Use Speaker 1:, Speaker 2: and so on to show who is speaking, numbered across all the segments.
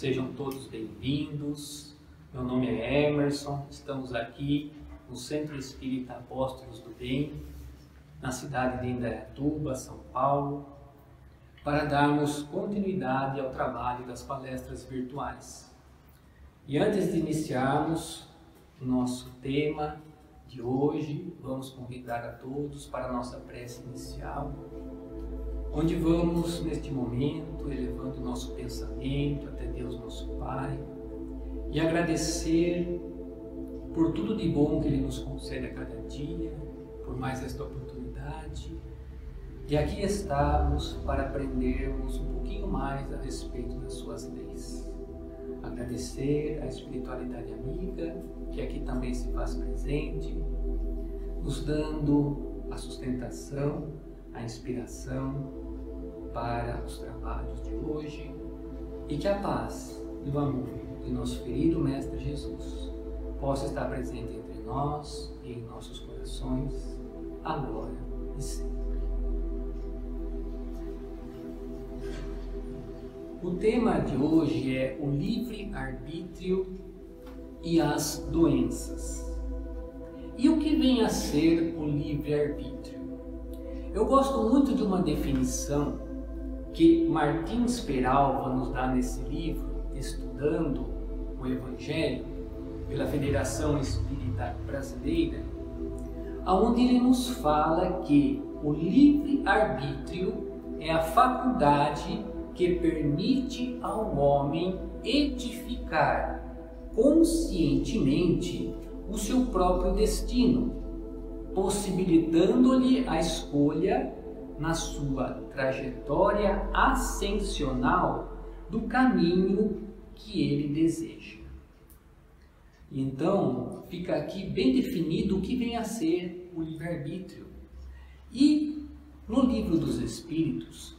Speaker 1: Sejam todos bem-vindos. Meu nome é Emerson. Estamos aqui no Centro Espírita Apóstolos do Bem, na cidade de Indaiatuba, São Paulo, para darmos continuidade ao trabalho das palestras virtuais. E antes de iniciarmos o nosso tema de hoje, vamos convidar a todos para a nossa prece inicial onde vamos neste momento elevando nosso pensamento até Deus nosso Pai e agradecer por tudo de bom que Ele nos concede a cada dia, por mais esta oportunidade. E aqui estamos para aprendermos um pouquinho mais a respeito das Suas leis. Agradecer a espiritualidade amiga, que aqui também se faz presente, nos dando a sustentação, a inspiração para os trabalhos de hoje e que a paz e o amor de nosso querido Mestre Jesus possa estar presente entre nós e em nossos corações, agora e sempre. O tema de hoje é o livre-arbítrio e as doenças. E o que vem a ser o livre-arbítrio? Eu gosto muito de uma definição que Martins Peralva nos dá nesse livro, Estudando o Evangelho, pela Federação Espírita Brasileira, aonde ele nos fala que o livre-arbítrio é a faculdade que permite ao homem edificar conscientemente o seu próprio destino, possibilitando-lhe a escolha na sua trajetória ascensional do caminho que ele deseja. Então, fica aqui bem definido o que vem a ser o livre-arbítrio. E no livro dos Espíritos,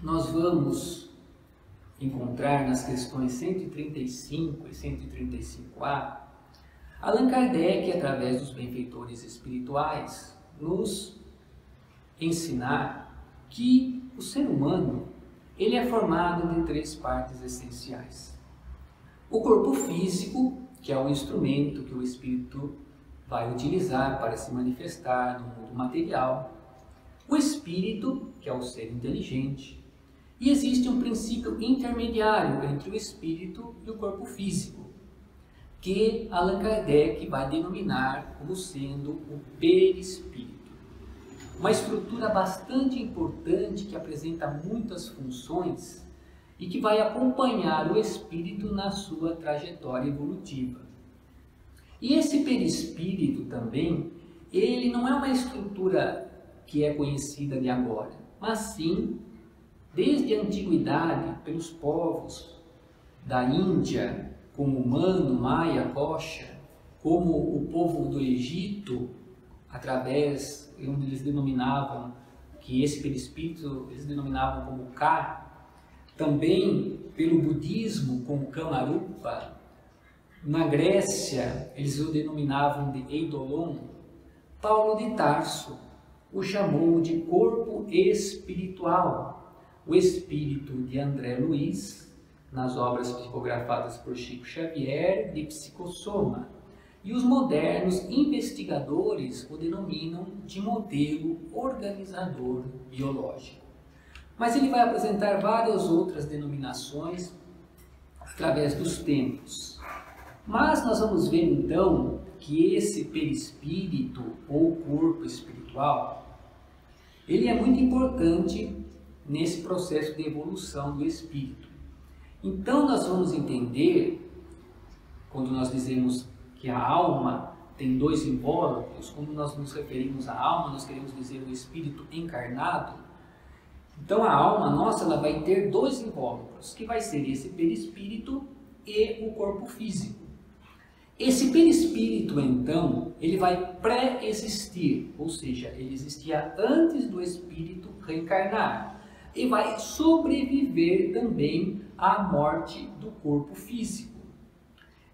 Speaker 1: nós vamos encontrar nas questões 135 e 135A Allan Kardec, através dos benfeitores espirituais, nos ensinar que o ser humano ele é formado de três partes essenciais. O corpo físico, que é o instrumento que o espírito vai utilizar para se manifestar no mundo material. O espírito, que é o ser inteligente. E existe um princípio intermediário entre o espírito e o corpo físico, que Allan Kardec vai denominar como sendo o perispírito uma estrutura bastante importante que apresenta muitas funções e que vai acompanhar o espírito na sua trajetória evolutiva. E esse perispírito também, ele não é uma estrutura que é conhecida de agora, mas sim desde a antiguidade pelos povos da Índia, como Mano, Maia, Rocha, como o povo do Egito, através onde eles denominavam que esse perispírito eles denominavam como Ka, também pelo budismo como Kamarupa, na Grécia eles o denominavam de Eidolon, Paulo de Tarso o chamou de corpo espiritual, o espírito de André Luiz, nas obras psicografadas por Chico Xavier, de Psicossoma, e os modernos investigadores o denominam de modelo organizador biológico. Mas ele vai apresentar várias outras denominações através dos tempos. Mas nós vamos ver então que esse perispírito ou corpo espiritual, ele é muito importante nesse processo de evolução do espírito. Então nós vamos entender quando nós dizemos que a alma tem dois invólucros, quando nós nos referimos à alma, nós queremos dizer o espírito encarnado. Então a alma nossa ela vai ter dois invólucros, que vai ser esse perispírito e o corpo físico. Esse perispírito, então, ele vai pré-existir, ou seja, ele existia antes do espírito reencarnar e vai sobreviver também à morte do corpo físico.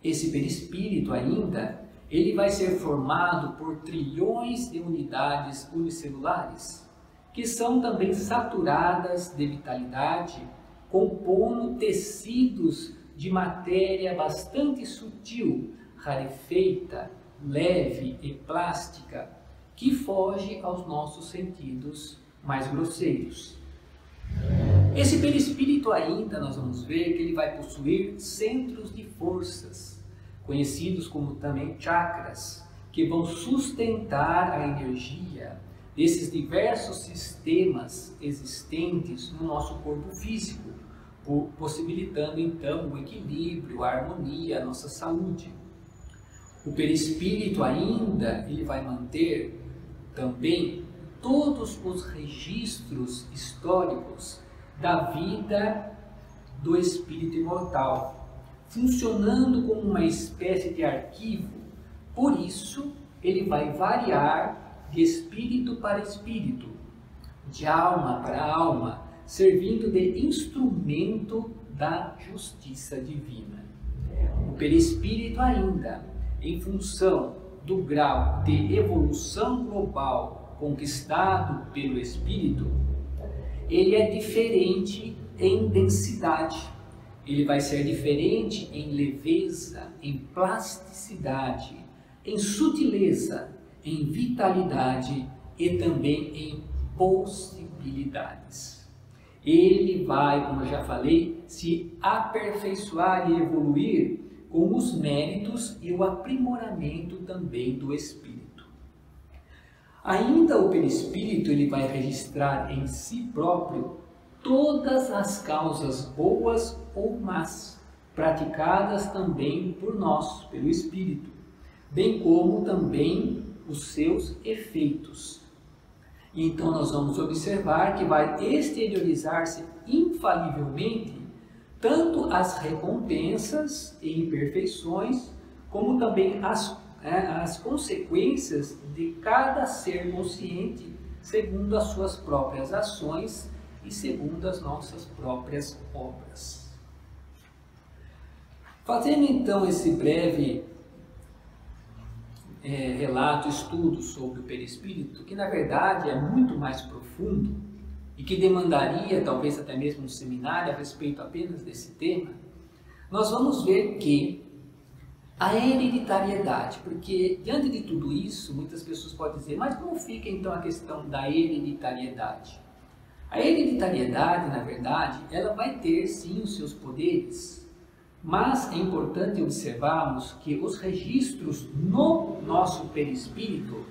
Speaker 1: Esse perispírito ainda, ele vai ser formado por trilhões de unidades unicelulares, que são também saturadas de vitalidade compondo tecidos de matéria bastante sutil, rarefeita, leve e plástica, que foge aos nossos sentidos mais grosseiros. Esse perispírito ainda nós vamos ver que ele vai possuir centros de forças, conhecidos como também chakras, que vão sustentar a energia desses diversos sistemas existentes no nosso corpo físico, possibilitando então o equilíbrio, a harmonia, a nossa saúde. O perispírito ainda ele vai manter também todos os registros históricos da vida do espírito imortal, funcionando como uma espécie de arquivo. Por isso, ele vai variar de espírito para espírito, de alma para alma, servindo de instrumento da justiça divina. O perispírito ainda, em função do grau de evolução global conquistado pelo espírito, ele é diferente em densidade. Ele vai ser diferente em leveza, em plasticidade, em sutileza, em vitalidade e também em possibilidades. Ele vai, como eu já falei, se aperfeiçoar e evoluir com os méritos e o aprimoramento também do espírito. Ainda o perispírito ele vai registrar em si próprio todas as causas boas ou más praticadas também por nós, pelo espírito, bem como também os seus efeitos. Então nós vamos observar que vai exteriorizar-se infalivelmente tanto as recompensas e imperfeições, como também as, é, as consequências de cada ser consciente, segundo as suas próprias ações e segundo as nossas próprias obras. Fazendo então esse breve é, relato, estudo sobre o perispírito, que na verdade é muito mais profundo, e que demandaria talvez até mesmo um seminário a respeito apenas desse tema, nós vamos ver que a hereditariedade, porque diante de tudo isso, muitas pessoas podem dizer, mas como fica então a questão da hereditariedade? A hereditariedade, na verdade, ela vai ter sim os seus poderes, mas é importante observarmos que os registros no nosso perispírito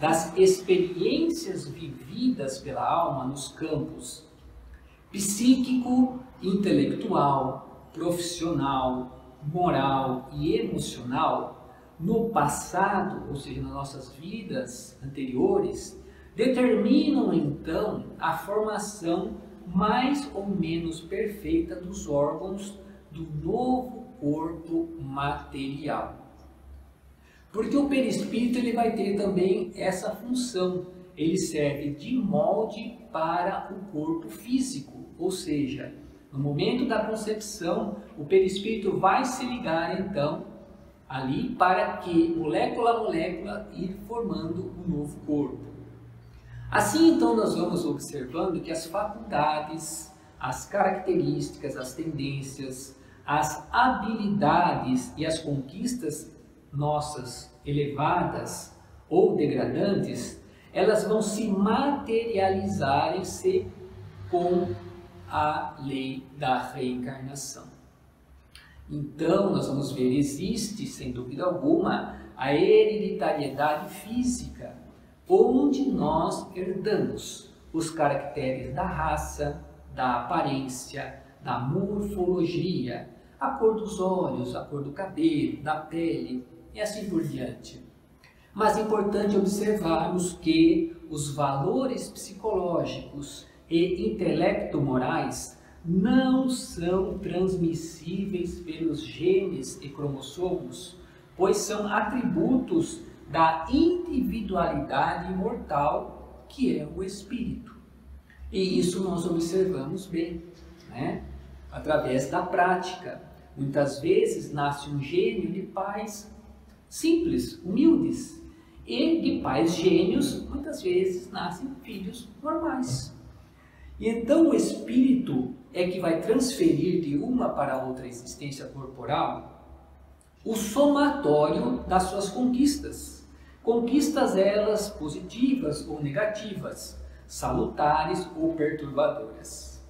Speaker 1: das experiências vividas pela alma nos campos psíquico, intelectual, profissional, moral e emocional no passado, ou seja, nas nossas vidas anteriores, determinam então a formação mais ou menos perfeita dos órgãos do novo corpo material. Porque o perispírito ele vai ter também essa função. Ele serve de molde para o corpo físico, ou seja, no momento da concepção, o perispírito vai se ligar então ali para que molécula a molécula ir formando um novo corpo. Assim então nós vamos observando que as faculdades, as características, as tendências, as habilidades e as conquistas nossas elevadas ou degradantes, elas vão se materializarem-se com a lei da reencarnação. Então, nós vamos ver, existe, sem dúvida alguma, a hereditariedade física, onde nós herdamos os caracteres da raça, da aparência, da morfologia, a cor dos olhos, a cor do cabelo, da pele, e assim por diante. Mas é importante observarmos que os valores psicológicos e intelecto-morais não são transmissíveis pelos genes e cromossomos, pois são atributos da individualidade imortal que é o espírito. E isso nós observamos bem, né? através da prática. Muitas vezes nasce um gênio de pais simples, humildes. E de pais gênios, muitas vezes nascem filhos normais. E então o espírito é que vai transferir de uma para outra existência corporal o somatório das suas conquistas. Conquistas elas positivas ou negativas, salutares ou perturbadoras.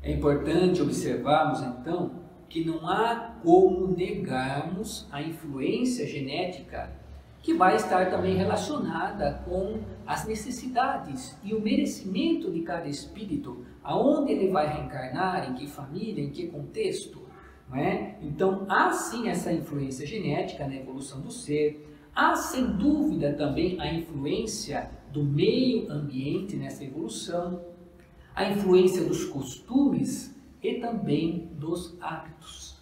Speaker 1: É importante observarmos então que não há como negarmos a influência genética que vai estar também relacionada com as necessidades e o merecimento de cada espírito, aonde ele vai reencarnar, em que família, em que contexto. Não é? Então, há sim essa influência genética na evolução do ser, há sem dúvida também a influência do meio ambiente nessa evolução, a influência dos costumes e também dos hábitos.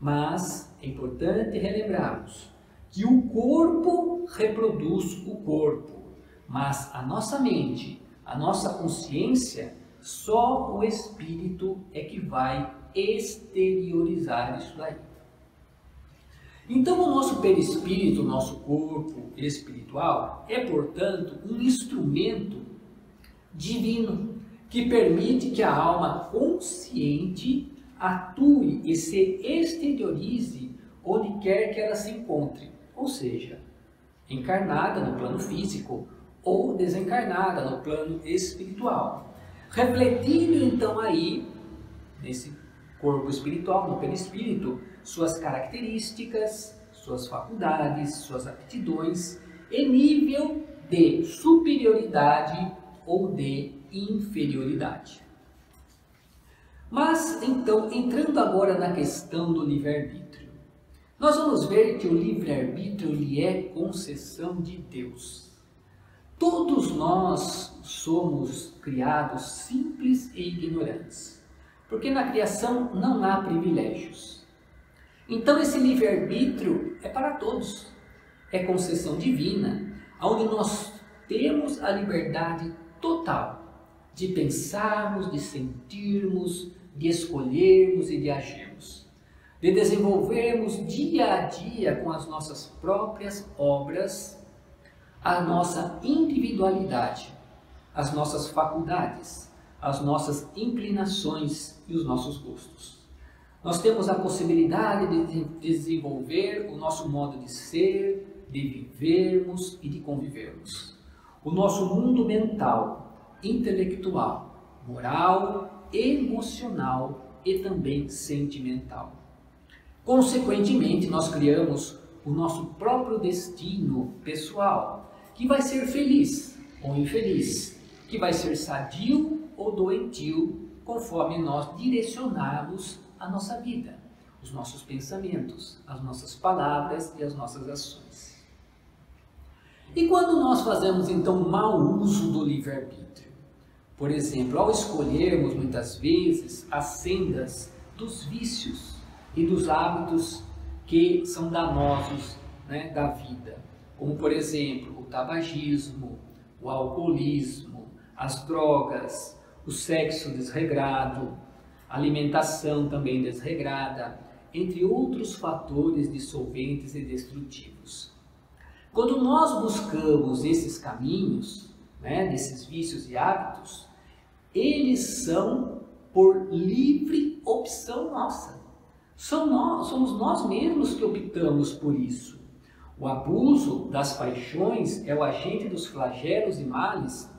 Speaker 1: Mas é importante relembrarmos que o corpo reproduz o corpo, mas a nossa mente, a nossa consciência, só o espírito é que vai exteriorizar isso daí. Então, o nosso perispírito, o nosso corpo espiritual, é, portanto, um instrumento divino que permite que a alma consciente atue e se exteriorize onde quer que ela se encontre, ou seja, encarnada no plano físico ou desencarnada no plano espiritual. Refletindo então aí, nesse corpo espiritual, no perispírito, suas características, suas faculdades, suas aptidões e nível de superioridade ou de inferioridade. Mas, então, entrando agora na questão do livre-arbítrio, nós vamos ver que o livre-arbítrio é concessão de Deus. Todos nós somos criados simples e ignorantes, porque na criação não há privilégios. Então, esse livre-arbítrio é para todos, é concessão divina, onde nós temos a liberdade total de pensarmos, de sentirmos, de escolhermos e de agirmos, de desenvolvermos dia a dia com as nossas próprias obras a nossa individualidade, as nossas faculdades, as nossas inclinações e os nossos gostos. Nós temos a possibilidade de desenvolver o nosso modo de ser, de vivermos e de convivermos. O nosso mundo mental, intelectual, moral, emocional e também sentimental. Consequentemente, nós criamos o nosso próprio destino pessoal, que vai ser feliz ou infeliz, que vai ser sadio ou doentio, conforme nós direcionarmos a nossa vida, os nossos pensamentos, as nossas palavras e as nossas ações. E quando nós fazemos então mau uso do livre-arbítrio? Por exemplo, ao escolhermos muitas vezes as sendas dos vícios e dos hábitos que são danosos né, da vida, como por exemplo o tabagismo, o alcoolismo, as drogas, o sexo desregrado, alimentação também desregrada, entre outros fatores dissolventes e destrutivos. Quando nós buscamos esses caminhos, né, desses vícios e hábitos, eles são por livre opção nossa. Nós, somos nós mesmos que optamos por isso. O abuso das paixões é o agente dos flagelos e males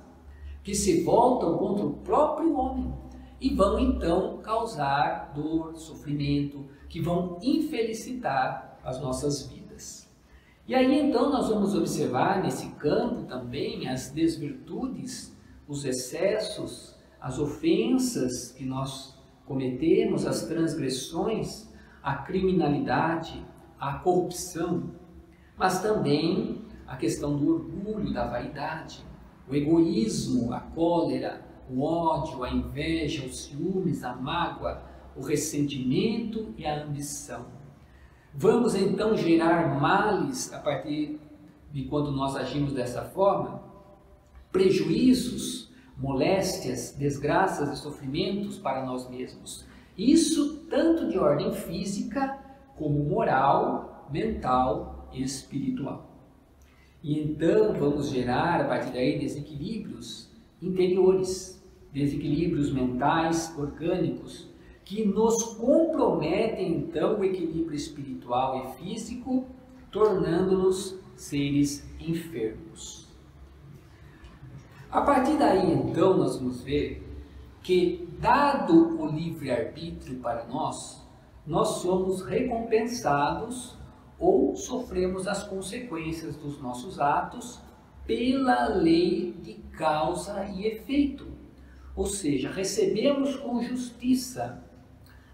Speaker 1: que se voltam contra o próprio homem e vão então causar dor, sofrimento, que vão infelicitar as nossas vidas. E aí então nós vamos observar nesse campo também as desvirtudes, os excessos, as ofensas que nós cometemos, as transgressões, a criminalidade, a corrupção, mas também a questão do orgulho, da vaidade, o egoísmo, a cólera, o ódio, a inveja, os ciúmes, a mágoa, o ressentimento e a ambição. Vamos então gerar males a partir de quando nós agimos dessa forma, prejuízos moléstias, desgraças e sofrimentos para nós mesmos. Isso tanto de ordem física como moral, mental e espiritual. E então vamos gerar a partir daí desequilíbrios interiores, desequilíbrios mentais, orgânicos, que nos comprometem então o equilíbrio espiritual e físico, tornando-nos seres enfermos. A partir daí, então, nós vamos ver que, dado o livre-arbítrio para nós, nós somos recompensados ou sofremos as consequências dos nossos atos pela lei de causa e efeito. Ou seja, recebemos com justiça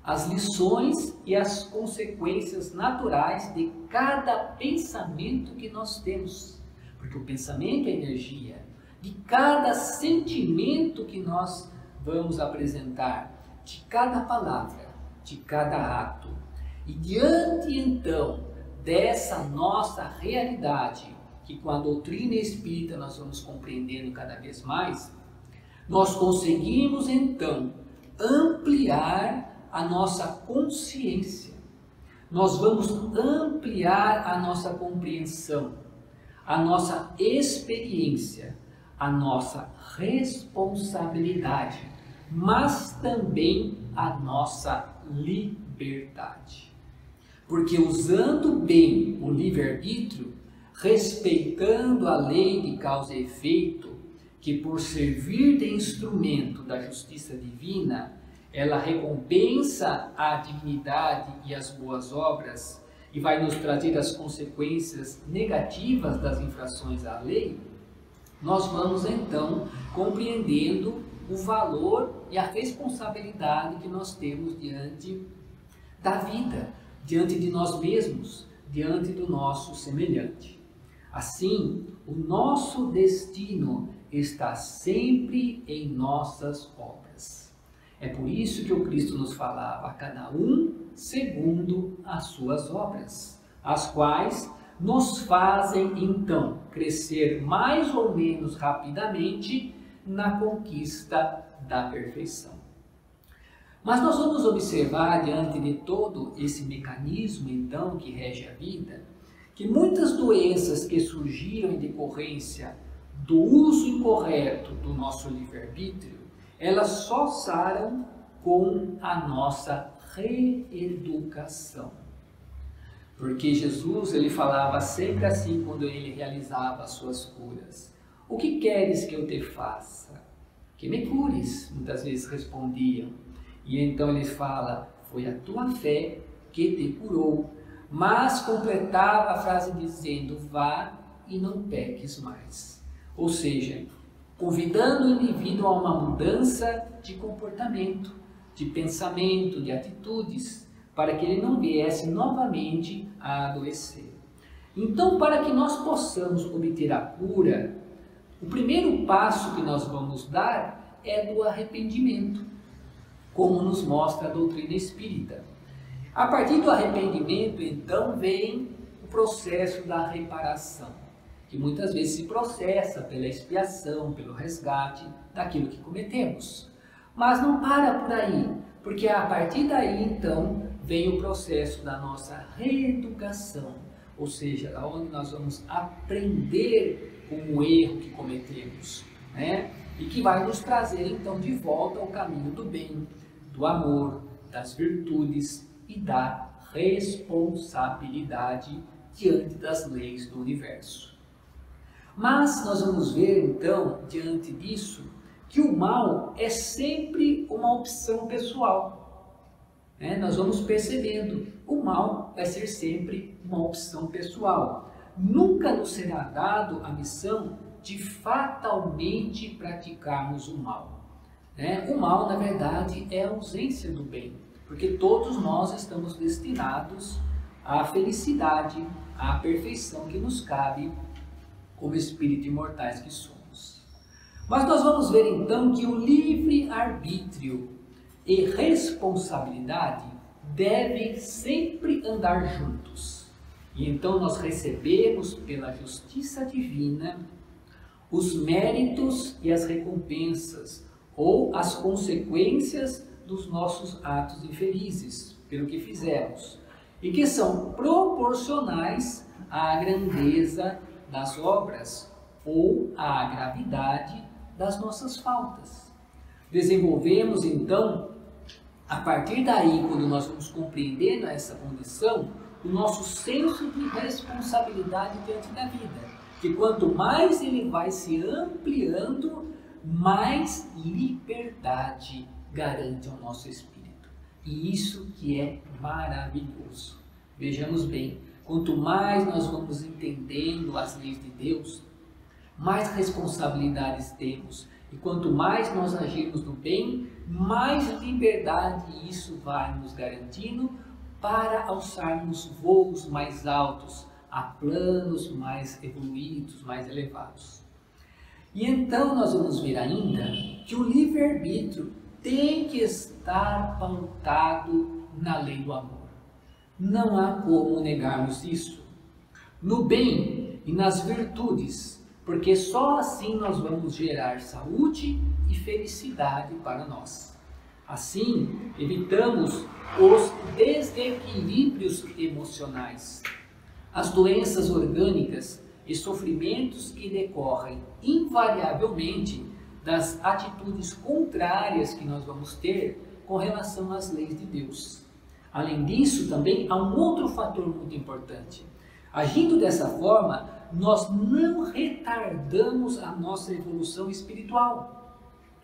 Speaker 1: as lições e as consequências naturais de cada pensamento que nós temos. Porque o pensamento é energia. De cada sentimento que nós vamos apresentar, de cada palavra, de cada ato. E diante então dessa nossa realidade, que com a doutrina espírita nós vamos compreendendo cada vez mais, nós conseguimos então ampliar a nossa consciência. Nós vamos ampliar a nossa compreensão, a nossa experiência, a nossa responsabilidade, mas também a nossa liberdade. Porque usando bem o livre-arbítrio, respeitando a lei de causa e efeito, que por servir de instrumento da justiça divina, ela recompensa a dignidade e as boas obras e vai nos trazer as consequências negativas das infrações à lei, nós vamos então compreendendo o valor e a responsabilidade que nós temos diante da vida, diante de nós mesmos, diante do nosso semelhante. Assim, o nosso destino está sempre em nossas obras. É por isso que o Cristo nos falava a cada um segundo as suas obras, as quais nos fazem então crescer mais ou menos rapidamente na conquista da perfeição. Mas nós vamos observar diante de todo esse mecanismo então que rege a vida, que muitas doenças que surgiram em decorrência do uso incorreto do nosso livre-arbítrio elas só saram com a nossa reeducação. Porque Jesus ele falava sempre assim quando ele realizava as suas curas: O que queres que eu te faça? Que me cures, muitas vezes respondiam. E então ele fala: Foi a tua fé que te curou. Mas completava a frase dizendo: Vá e não peques mais. Ou seja, convidando o indivíduo a uma mudança de comportamento, de pensamento, de atitudes, para que ele não viesse novamente a adoecer. Então, para que nós possamos obter a cura, o primeiro passo que nós vamos dar é do arrependimento, como nos mostra a doutrina espírita. A partir do arrependimento, então, vem o processo da reparação que muitas vezes se processa pela expiação, pelo resgate daquilo que cometemos. Mas não para por aí, porque a partir daí então vem o processo da nossa reeducação, ou seja, onde nós vamos aprender com o erro que cometemos, né? E que vai nos trazer então de volta ao caminho do bem, do amor, das virtudes e da responsabilidade diante das leis do universo. Mas nós vamos ver então, diante disso, que o mal é sempre uma opção pessoal. Né? Nós vamos percebendo, o mal vai ser sempre uma opção pessoal. Nunca nos será dado a missão de fatalmente praticarmos o mal. Né? O mal, na verdade, é a ausência do bem, porque todos nós estamos destinados à felicidade, à perfeição que nos cabe como espírito imortais que somos. Mas nós vamos ver então que o livre-arbítrio e responsabilidade devem sempre andar juntos. E então nós recebemos pela justiça divina os méritos e as recompensas ou as consequências dos nossos atos infelizes, pelo que fizemos, e que são proporcionais à grandeza das obras ou à gravidade das nossas faltas. Desenvolvemos então, a partir daí, quando nós vamos compreendendo essa condição, o nosso senso de responsabilidade diante da vida. Que quanto mais ele vai se ampliando, mais liberdade garante ao nosso espírito. E isso que é maravilhoso. Vejamos bem, quanto mais nós vamos entendendo as leis de Deus, mais responsabilidades temos. E quanto mais nós agirmos no bem, mais liberdade isso vai nos garantindo para alçarmos voos mais altos, a planos mais evoluídos, mais elevados. E então nós vamos ver ainda que o livre-arbítrio tem que estar pautado na lei do amor. Não há como negarmos isso. No bem e nas virtudes, porque só assim nós vamos gerar saúde e felicidade para nós. Assim, evitamos os desequilíbrios emocionais, as doenças orgânicas e sofrimentos que decorrem invariavelmente das atitudes contrárias que nós vamos ter com relação às leis de Deus. Além disso, também há um outro fator muito importante. Agindo dessa forma, nós não retardamos a nossa evolução espiritual.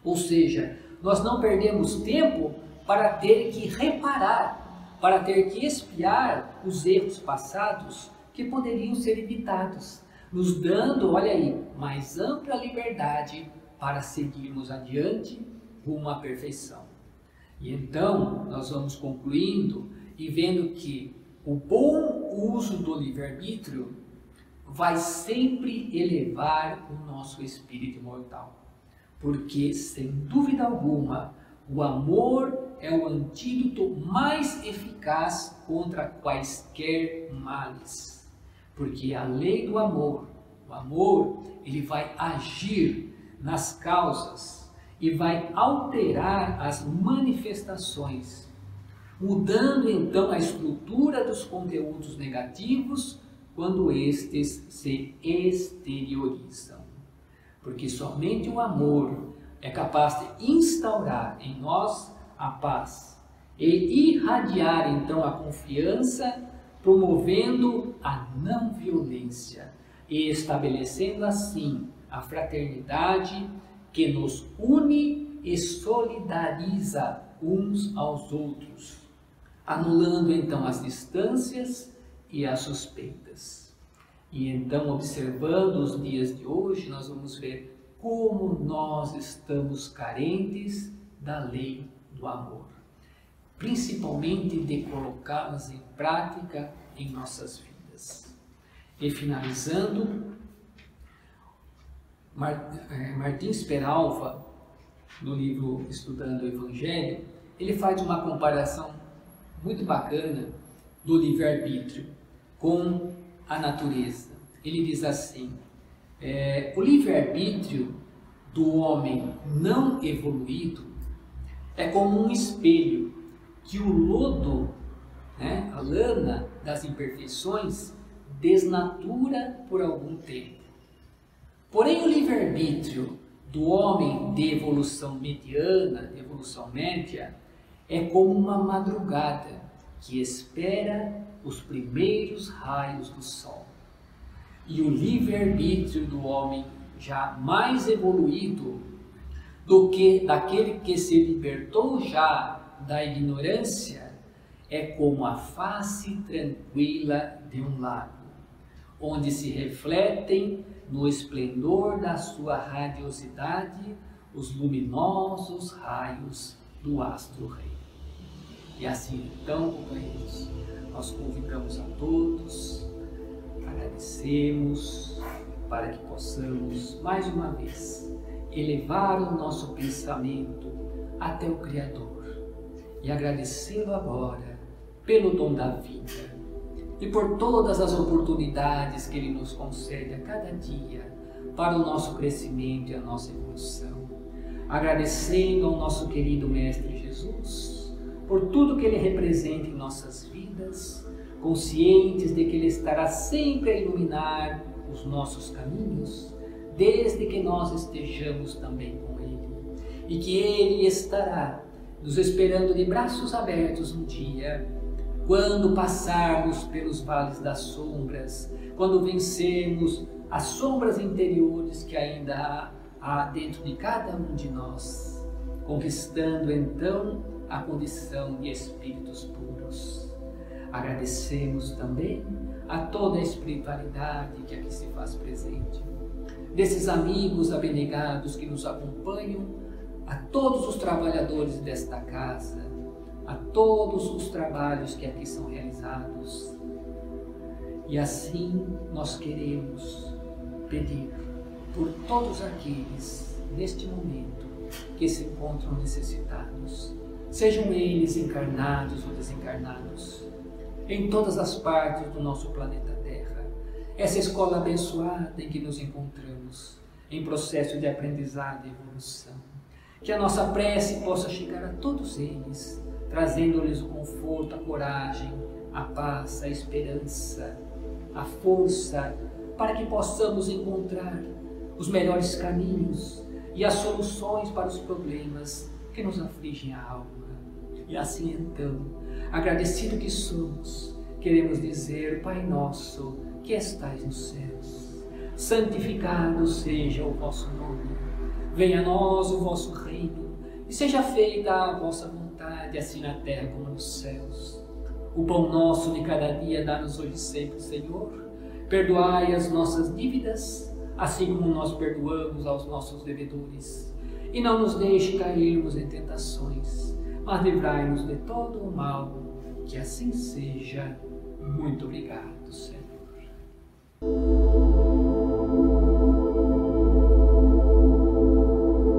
Speaker 1: Ou seja, nós não perdemos tempo para ter que reparar, para ter que espiar os erros passados que poderiam ser evitados, nos dando, olha aí, mais ampla liberdade para seguirmos adiante rumo à perfeição. E então nós vamos concluindo e vendo que o bom uso do livre-arbítrio vai sempre elevar o nosso espírito mortal. Porque, sem dúvida alguma, o amor é o antídoto mais eficaz contra quaisquer males. Porque a lei do amor, o amor, ele vai agir nas causas e vai alterar as manifestações, mudando então a estrutura dos conteúdos negativos quando estes se exteriorizam. Porque somente o amor é capaz de instaurar em nós a paz e irradiar então a confiança, promovendo a não violência e estabelecendo assim a fraternidade que nos une e solidariza uns aos outros, anulando então as distâncias e as suspeitas. E então, observando os dias de hoje, nós vamos ver como nós estamos carentes da lei do amor, principalmente de colocá-las em prática em nossas vidas. E finalizando, é, Martins Peralva, no livro Estudando o Evangelho, ele faz uma comparação muito bacana do livre-arbítrio com a natureza. Ele diz assim: é, o livre-arbítrio do homem não evoluído é como um espelho que o lodo, né, a lana das imperfeições, desnatura por algum tempo. Porém, o livre-arbítrio do homem de evolução mediana, de evolução média, é como uma madrugada que espera os primeiros raios do sol. E o livre-arbítrio do homem já mais evoluído do que daquele que se libertou já da ignorância é como a face tranquila de um lago, onde se refletem no esplendor da sua radiosidade os luminosos raios do astro-rei. E assim, então, companheiros, nós convidamos a todos, agradecemos para que possamos, mais uma vez, elevar o nosso pensamento até o Criador e agradecê-lo agora pelo dom da vida e por todas as oportunidades que Ele nos concede a cada dia para o nosso crescimento e a nossa evolução. Agradecendo ao nosso querido Mestre Jesus por tudo que Ele representa em nossas vidas, conscientes de que Ele estará sempre a iluminar os nossos caminhos, desde que nós estejamos também com Ele. e que Ele estará nos esperando de braços abertos um dia, quando passarmos pelos vales das sombras, quando vencermos as sombras interiores que ainda há, dentro de cada um de nós, conquistando então a condição de espíritos puros. Agradecemos também a toda a espiritualidade que aqui se faz presente, desses amigos abnegados que nos acompanham, a todos os trabalhadores desta casa, a todos os trabalhos que aqui são realizados. E assim nós queremos pedir por todos aqueles neste momento que se encontram necessitados, sejam eles encarnados ou desencarnados, em todas as partes do nosso planeta Terra. Essa escola abençoada em que nos encontramos, em processo de aprendizado e evolução. Que a nossa prece possa chegar a todos eles, trazendo-lhes o conforto, a coragem, a paz, a esperança, a força, para que possamos encontrar os melhores caminhos e as soluções para os problemas que nos afligem a alma. E assim então, agradecido que somos, queremos dizer, Pai nosso, que estais nos céus, santificado seja o vosso nome, venha a nós o vosso reino, e seja feita a vossa vontade, assim na terra como nos céus. O pão nosso de cada dia dá-nos hoje sempre, Senhor. Perdoai as nossas dívidas, assim como nós perdoamos aos nossos devedores. E não nos deixe cairmos em tentações, mas livrai-nos de todo o mal. Que assim seja. Muito obrigado, Senhor.